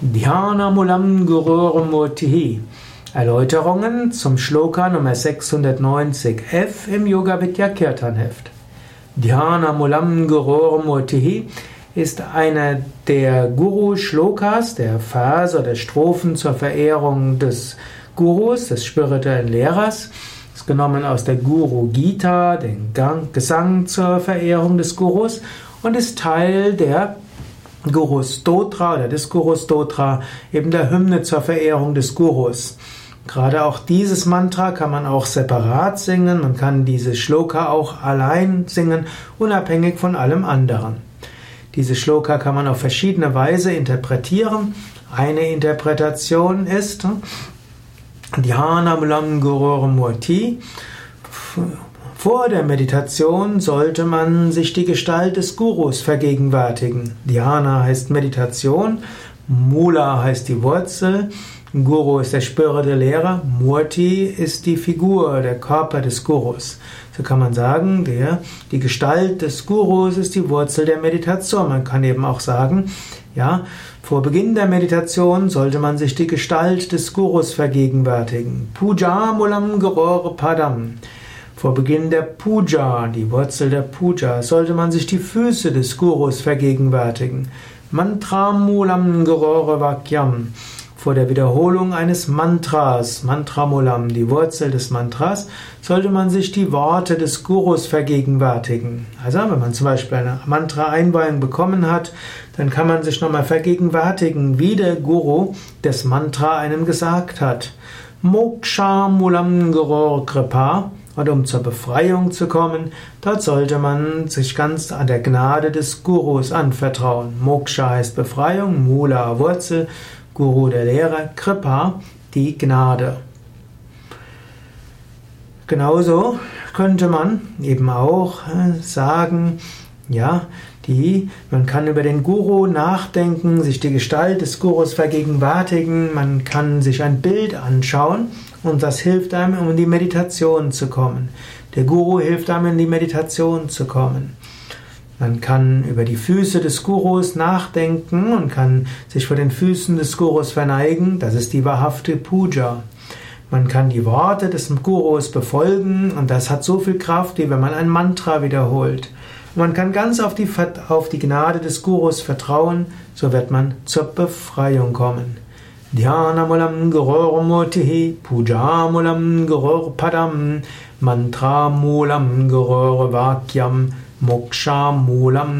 Dhyana Mulam Gurur Murtihi. Erläuterungen zum Shloka Nummer 690f im Yoga Vidya Kirtan Heft. Dhyana Mulam Gurur Murtihi ist einer der Guru-Shlokas, der Verse oder Strophen zur Verehrung des Gurus, des spirituellen Lehrers. Ist genommen aus der Guru Gita, den Gesang zur Verehrung des Gurus und ist Teil der Guru Stotra oder des Guru Stotra, eben der Hymne zur Verehrung des Gurus. Gerade auch dieses Mantra kann man auch separat singen, man kann diese Shloka auch allein singen, unabhängig von allem anderen. Diese Shloka kann man auf verschiedene Weise interpretieren. Eine Interpretation ist Dhyana Mulam Guru Murti vor der Meditation sollte man sich die Gestalt des Gurus vergegenwärtigen. Dhyana heißt Meditation, Mula heißt die Wurzel, Guru ist der spirituelle Lehrer, Murti ist die Figur, der Körper des Gurus. So kann man sagen, der, die Gestalt des Gurus ist die Wurzel der Meditation. Man kann eben auch sagen, ja, vor Beginn der Meditation sollte man sich die Gestalt des Gurus vergegenwärtigen. Puja Mulam Gurur Padam. Vor Beginn der Puja, die Wurzel der Puja, sollte man sich die Füße des Gurus vergegenwärtigen. Mantra Mulam Gurore Vakyam. Vor der Wiederholung eines Mantras, Mantra Mulam, die Wurzel des Mantras, sollte man sich die Worte des Gurus vergegenwärtigen. Also, wenn man zum Beispiel eine Mantra-Einweihung bekommen hat, dann kann man sich nochmal vergegenwärtigen, wie der Guru das Mantra einem gesagt hat. Moksha Mulam Guror Kripa und um zur Befreiung zu kommen, dort sollte man sich ganz an der Gnade des Gurus anvertrauen. Moksha heißt Befreiung, Mula Wurzel, Guru der Lehrer, Kripa die Gnade. Genauso könnte man eben auch äh, sagen, ja, die, man kann über den Guru nachdenken, sich die Gestalt des Gurus vergegenwärtigen, man kann sich ein Bild anschauen und das hilft einem, um in die Meditation zu kommen. Der Guru hilft einem, in die Meditation zu kommen. Man kann über die Füße des Gurus nachdenken und kann sich vor den Füßen des Gurus verneigen. Das ist die wahrhafte Puja. Man kann die Worte des Gurus befolgen und das hat so viel Kraft, wie wenn man ein Mantra wiederholt. Man kann ganz auf die, auf die Gnade des Gurus vertrauen, so wird man zur Befreiung kommen. ध्यानमूलं गुरोर्मुचिः गमूतिः पूजामूलं गोः फलं मन्थामूलं गोवाक्यं मोक्षाम्मूलं